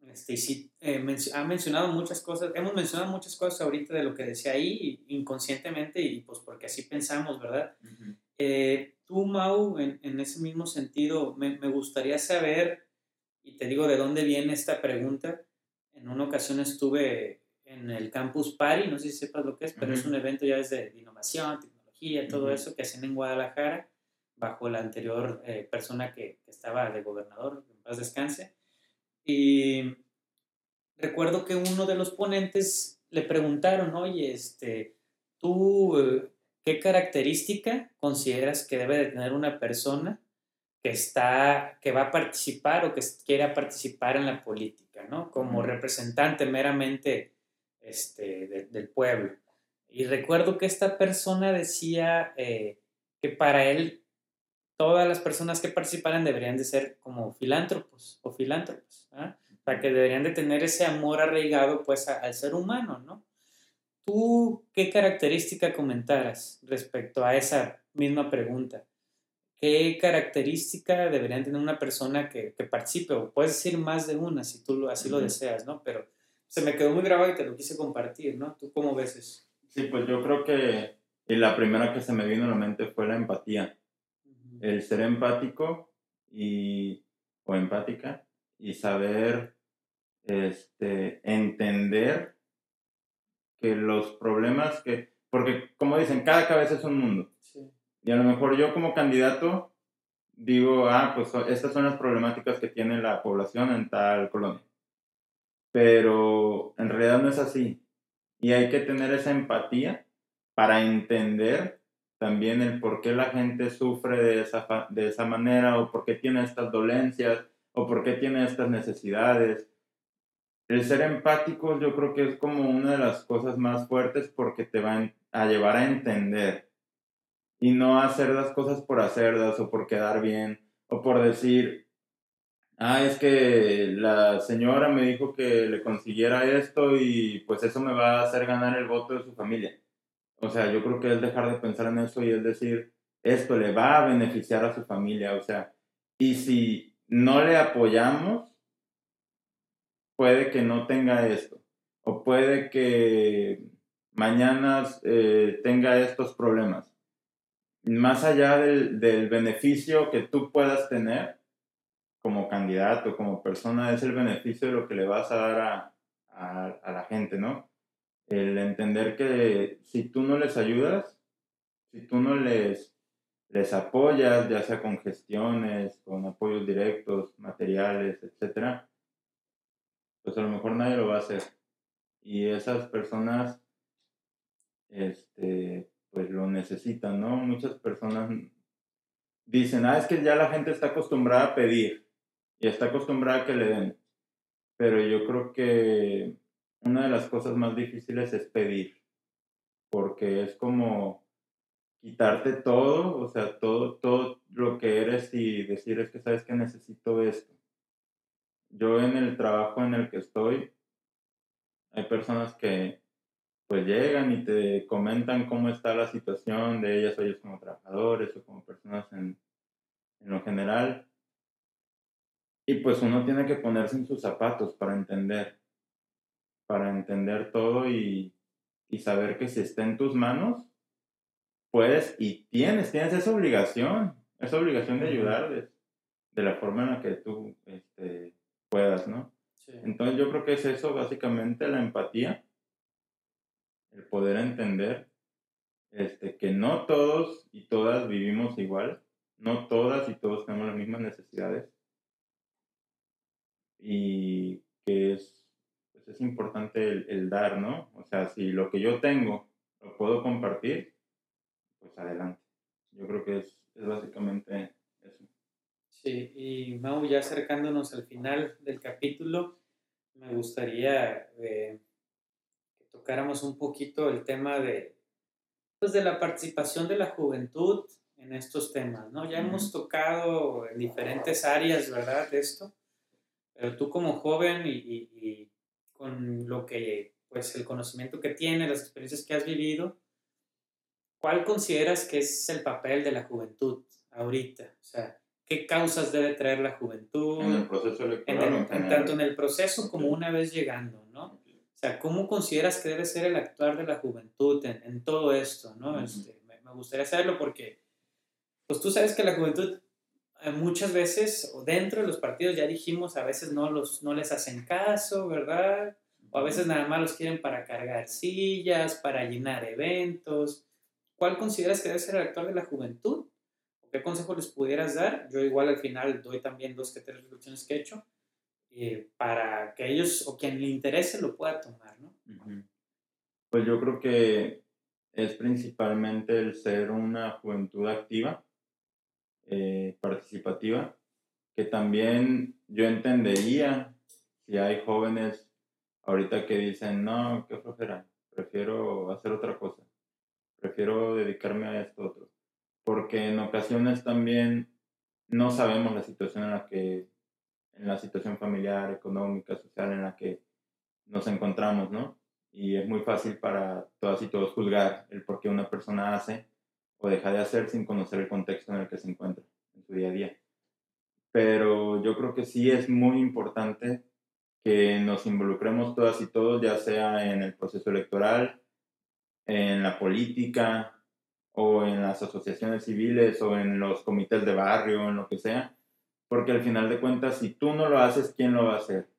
A: Este, y sí, eh, ha mencionado muchas cosas, hemos mencionado muchas cosas ahorita de lo que decía ahí inconscientemente y pues porque así pensamos, ¿verdad? Eh, tú, Mau, en, en, ese mismo sentido, me, me gustaría saber, y te digo de dónde viene esta pregunta, en una ocasión estuve en el Campus Party, no sé si sepas lo que es, pero es un evento ya desde innovación, tecnología, todo eso que hacen en Guadalajara, bajo la anterior eh, persona que, que, estaba de gobernador, en paz descanse. Y recuerdo que uno de los ponentes le preguntaron, oye, este, ¿tú eh, qué característica consideras que debe de tener una persona que, está, que va a participar o que quiera participar en la política, ¿no? Como representante meramente este, del pueblo. Y recuerdo que esta persona decía eh, que para él todas las personas que participaran deberían de ser como filántropos o filántropos, para que deberían de tener ese amor arraigado pues al ser humano, ¿no? ¿Tú qué característica comentaras respecto a esa misma pregunta? ¿Qué característica deberían tener una persona que, que participe? O puedes decir más de una si tú así lo deseas, ¿no? Pero se me quedó muy grabado y te lo quise compartir, ¿no? ¿Tú cómo ves eso?
B: Sí, pues yo creo que la primera que se me vino a la mente fue la empatía. El ser empático y, o empática y saber este, entender que los problemas que, porque como dicen, cada cabeza es un mundo. Y a lo mejor yo como candidato digo, ah, pues estas son las problemáticas que tiene la población en tal colonia pero en realidad no es así. Y hay que tener esa empatía para entender también el por qué la gente sufre de esa, de esa manera o por qué tiene estas dolencias o por qué tiene estas necesidades. El ser empático yo creo que es como una de las cosas más fuertes porque te va a llevar a entender y no hacer las cosas por hacerlas o por quedar bien o por decir, ah, es que la señora me dijo que le consiguiera esto y pues eso me va a hacer ganar el voto de su familia. O sea, yo creo que es dejar de pensar en eso y es decir, esto le va a beneficiar a su familia, o sea, y si no le apoyamos, puede que no tenga esto, o puede que mañana eh, tenga estos problemas. Más allá del, del beneficio que tú puedas tener, como candidato, como persona, es el beneficio de lo que le vas a dar a, a, la gente, ¿no? El entender que si tú no les ayudas, si tú no les, les apoyas, ya sea con gestiones, con apoyos directos, materiales, etcétera, pues a lo mejor nadie lo va a hacer. Y esas personas, este, pues lo necesitan, ¿no? Muchas personas dicen, ah, es que ya la gente está acostumbrada a pedir y está acostumbrada a que le den. Pero yo creo que una de las cosas más difíciles es pedir, porque es como quitarte todo, o sea, todo, todo lo que eres y decir es que sabes que necesito esto. Yo en el trabajo en el que estoy, hay personas que pues llegan y te comentan cómo está la situación de ellas o ellos como trabajadores o como personas en, en lo general. Y pues uno tiene que ponerse en sus zapatos para entender, para entender todo y, saber que si está en tus manos, puedes y tienes, tienes esa obligación, esa obligación de ayudarles de la forma en la que tú este, puedas, ¿no? Entonces yo creo que es eso básicamente la empatía, el poder entender este, que no todos y todas vivimos igual, no todas y todos tenemos las mismas necesidades y que es, pues es importante el, el, dar, ¿no? O sea, si lo que yo tengo lo puedo compartir, pues adelante. Yo creo que es, es básicamente eso.
A: Sí, y Mau, ya acercándonos al final del capítulo, me gustaría eh, tocáramos un poquito el tema de, pues, de la participación de la juventud en estos temas, ¿no? Ya hemos tocado en diferentes áreas, ¿verdad? De esto, pero tú como joven y, y, con lo que, pues el conocimiento que tienes, las experiencias que has vivido, ¿cuál consideras que es el papel de la juventud ahorita? O sea, qué causas debe traer la juventud.
B: En el proceso electoral.
A: tanto en el proceso como una vez llegando, ¿no? O sea, ¿cómo consideras que debe ser el actuar de la juventud en, en todo esto, ¿no? este, me, me, gustaría saberlo porque, pues tú sabes que la juventud eh, muchas veces, o dentro de los partidos, ya dijimos, a veces no, los, no les hacen caso, ¿verdad? O a veces nada más los quieren para cargar sillas, para llenar eventos. ¿Cuál consideras que debe ser el actuar de la juventud? ¿Qué consejo les pudieras dar? Yo igual al final doy también dos que tres reflexiones que he hecho eh, para que ellos o quien le interese lo pueda tomar, ¿no?
B: Pues yo creo que es principalmente el ser una juventud activa, eh, participativa, que también yo entendería si hay jóvenes ahorita que dicen, no, qué flojera, prefiero hacer otra cosa, prefiero dedicarme a esto otro porque en ocasiones también no sabemos la situación en la que, en la situación familiar, económica, social en la que nos encontramos, ¿no? Y es muy fácil para todas y todos juzgar el por qué una persona hace o deja de hacer sin conocer el contexto en el que se encuentra en su día a día. Pero yo creo que sí es muy importante que nos involucremos todas y todos, ya sea en el proceso electoral, en la política, o en las asociaciones civiles o en los comités de barrio, en lo que sea, porque al final de cuentas, si tú no lo haces, ¿quién lo va a hacer?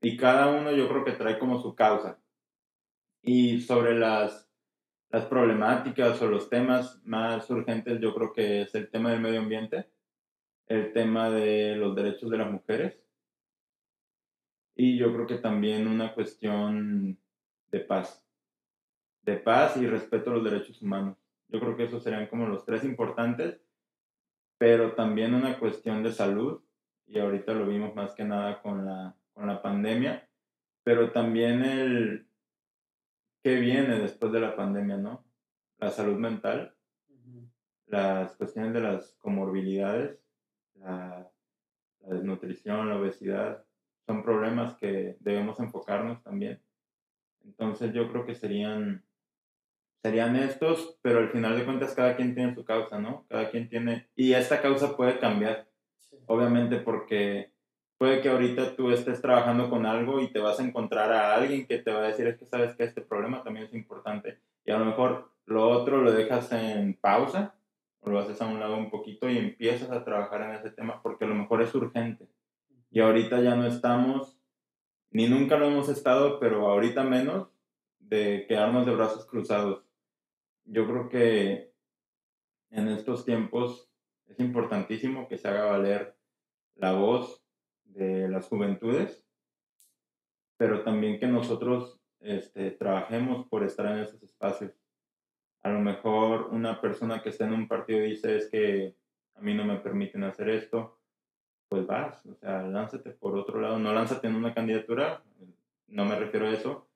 B: Y cada uno yo creo que trae como su causa. Y sobre las, las problemáticas o los temas más urgentes, yo creo que es el tema del medio ambiente, el tema de los derechos de las mujeres y yo creo que también una cuestión de paz, de paz y respeto a los derechos humanos. Yo creo que esos serían como los tres importantes, pero también una cuestión de salud, y ahorita lo vimos más que nada con la, con la pandemia, pero también el qué viene después de la pandemia, ¿no? La salud mental, las cuestiones de las comorbilidades, la, la desnutrición, la obesidad, son problemas que debemos enfocarnos también. Entonces yo creo que serían serían estos, pero al final de cuentas cada quien tiene su causa, ¿no? Cada quien tiene... Y esta causa puede cambiar, obviamente, porque puede que ahorita tú estés trabajando con algo y te vas a encontrar a alguien que te va a decir, es que sabes que este problema también es importante. Y a lo mejor lo otro lo dejas en pausa, o lo haces a un lado un poquito y empiezas a trabajar en ese tema porque a lo mejor es urgente. Y ahorita ya no estamos, ni nunca lo hemos estado, pero ahorita menos, de quedarnos de brazos cruzados yo creo que en estos tiempos es importantísimo que se haga valer la voz de las juventudes, pero también que nosotros este, trabajemos por estar en esos espacios. A lo mejor una persona que está en un partido dice es que a mí no me permiten hacer esto, pues vas, o sea, lánzate por otro lado, no lánzate en una candidatura, no me refiero a eso,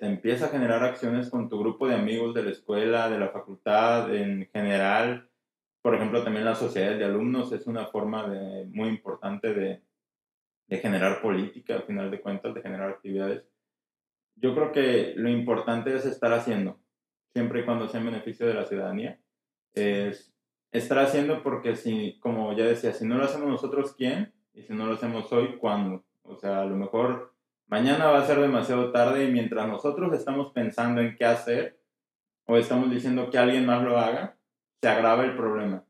B: empieza a generar acciones con tu grupo de amigos de la escuela, de la facultad, en general. Por ejemplo, también las sociedades de alumnos es una forma de, muy importante de, de generar política, al final de cuentas, de generar actividades. Yo creo que lo importante es estar haciendo, siempre y cuando sea en beneficio de la ciudadanía. Es estar haciendo porque, si, como ya decía, si no lo hacemos nosotros, ¿quién? Y si no lo hacemos hoy, ¿cuándo? O sea, a lo mejor Mañana va a ser demasiado tarde y mientras nosotros estamos pensando en qué hacer, o estamos diciendo que alguien más lo haga, se agrava el problema.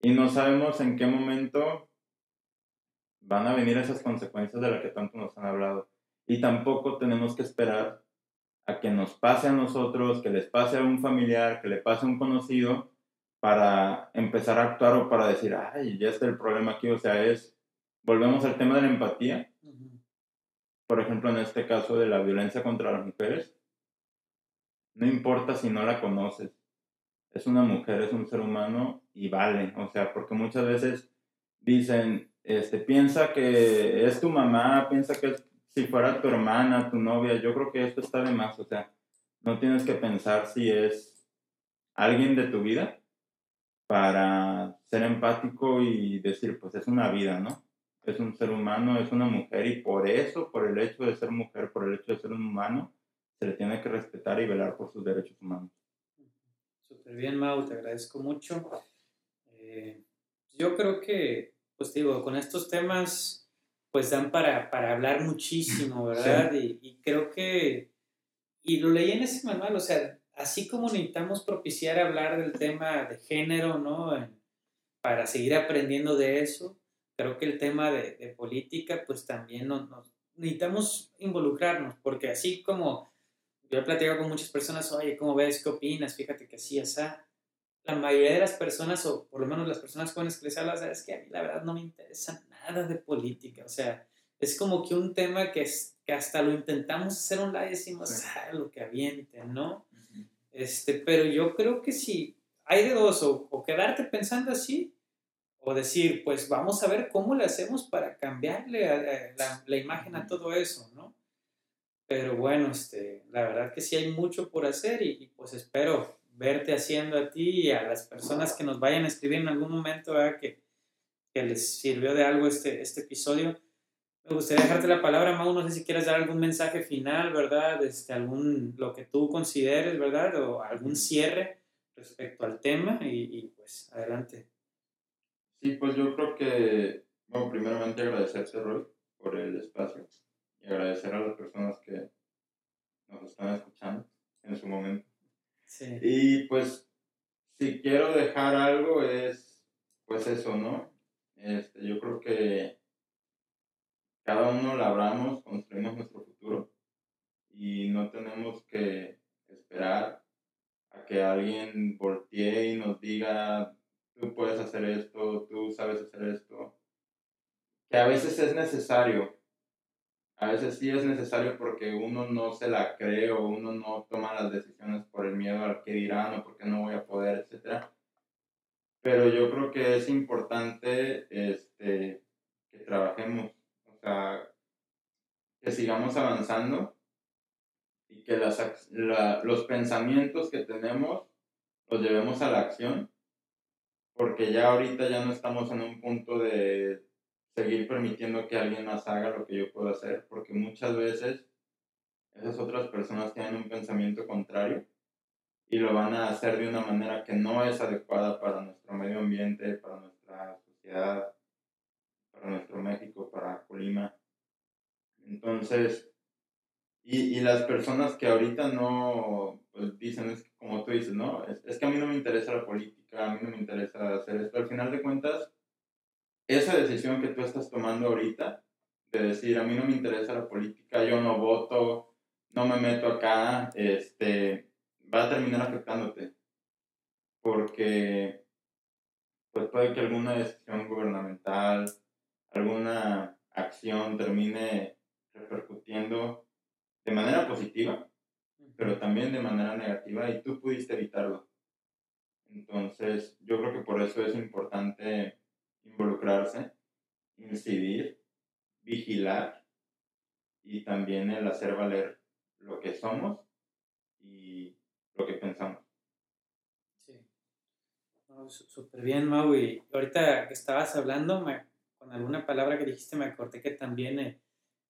B: Y no sabemos en qué momento van a venir esas consecuencias de las que tanto nos han hablado. Y tampoco tenemos que esperar a que nos pase a nosotros, que les pase a un familiar, que le pase a un conocido, para empezar a actuar o para decir, ay, ya está el problema aquí. O sea, es, volvemos al tema de la empatía. Por ejemplo, en este caso de la violencia contra las mujeres, no importa si no la conoces, es una mujer, es un ser humano y vale. O sea, porque muchas veces dicen, este, piensa que es tu mamá, piensa que si fuera tu hermana, tu novia, yo creo que esto está de más, o sea, no tienes que pensar si es alguien de tu vida para ser empático y decir, pues es una vida, ¿no? Es un ser humano, es una mujer y por eso, por el hecho de ser mujer, por el hecho de ser un humano, se le tiene que respetar y velar por sus derechos humanos.
A: Súper bien, Mau, te agradezco mucho. Eh, yo creo que, pues digo, con estos temas pues dan para, para hablar muchísimo, ¿verdad? Y, creo que, y lo leí en ese manual, o sea, así como necesitamos propiciar hablar del tema de género, ¿no? para seguir aprendiendo de eso, creo que el tema de, de política, pues también nos, necesitamos involucrarnos, porque así como yo he platicado con muchas personas, oye, ¿cómo ves? ¿Qué opinas? Fíjate que así, esa la mayoría de las personas, o por lo menos las personas jóvenes que les hablo, es que a mí la verdad no me interesa nada de política. O sea, es como que un tema que, es, que hasta lo intentamos hacer un lado y decimos, ah, lo que avienten, ¿no? este, pero yo creo que si hay de dos, o, quedarte pensando así, o decir, pues vamos a ver cómo le hacemos para cambiarle la, la, imagen a todo eso, ¿no? Pero bueno, este, la verdad que sí hay mucho por hacer y, y pues espero verte haciendo a ti y a las personas que nos vayan a escribir en algún momento, Que, que les sirvió de algo este, este episodio. Me gustaría dejarte la palabra, Mau, no sé si quieres dar algún mensaje final, ¿verdad? Este, algún, lo que tú consideres, ¿verdad? O algún cierre respecto al tema y, y pues adelante.
B: Sí, pues yo creo que, bueno, primeramente agradecerte, Roy, por el espacio y agradecer a las personas que nos están escuchando en su momento. Y pues, si quiero dejar algo es, pues eso, ¿no? Este, yo creo que cada uno labramos, construimos nuestro futuro y no tenemos que esperar a que alguien voltee y nos diga, tú puedes hacer esto, tú sabes hacer esto, que a veces es necesario, a veces sí es necesario porque uno no se la cree o uno no toma las decisiones por el miedo al que dirán o porque no voy a poder, etc. Pero yo creo que es importante este, que trabajemos, o sea, que sigamos avanzando y que las, los pensamientos que tenemos los llevemos a la acción, porque ya ahorita ya no estamos en un punto de seguir permitiendo que alguien más haga lo que yo puedo hacer, porque muchas veces esas otras personas tienen un pensamiento contrario y lo van a hacer de una manera que no es adecuada para nuestro medio ambiente, para nuestra sociedad, para nuestro México, para Colima. Entonces, y, y las personas que ahorita no, pues dicen, es como tú dices, no, es, es que a mí no me interesa la política, a mí no me interesa hacer esto, al final de cuentas, esa decisión que tú estás tomando ahorita, de decir, a mí no me interesa la política, yo no voto, no me meto acá, este, va a terminar afectándote. Porque pues puede que alguna decisión gubernamental, alguna acción termine repercutiendo de manera positiva, pero también de manera negativa y tú pudiste evitarlo. Entonces, yo creo que por eso es importante involucrarse, incidir, vigilar y también el hacer valer lo que somos y lo que pensamos.
A: Sí. Súper bien, Mau. Y ahorita que estabas hablando, con alguna palabra que dijiste, me acordé que también eh,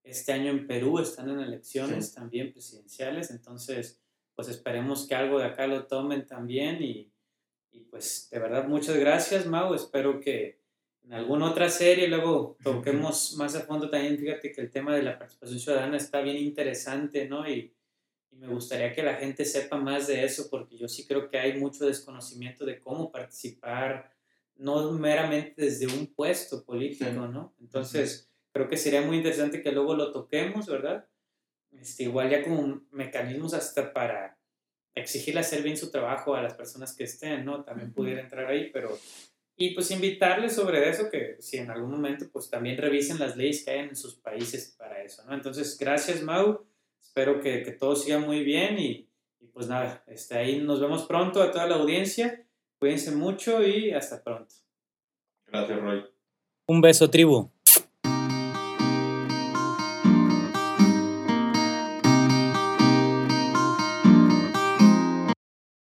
A: este año en Perú están en elecciones también presidenciales, entonces pues esperemos que algo de acá lo tomen también y, y pues de verdad muchas gracias, Mau. Espero que en alguna otra serie, luego toquemos más a fondo también, fíjate que el tema de la participación ciudadana está bien interesante, ¿no? Y, y me gustaría que la gente sepa más de eso porque yo sí creo que hay mucho desconocimiento de cómo participar, no meramente desde un puesto político, ¿no? Entonces, creo que sería muy interesante que luego lo toquemos, ¿verdad? Este, igual ya como mecanismos hasta para exigirle hacer bien su trabajo a las personas que estén, ¿no? También pudiera entrar ahí, pero... Y pues invitarles sobre eso, que si en algún momento pues también revisen las leyes que hay en sus países para eso, ¿no? Entonces, gracias Mau, espero que, que todo siga muy bien y, y pues nada, este, ahí nos vemos pronto a toda la audiencia, cuídense mucho y hasta pronto.
B: Gracias Roy.
A: Un beso tribu.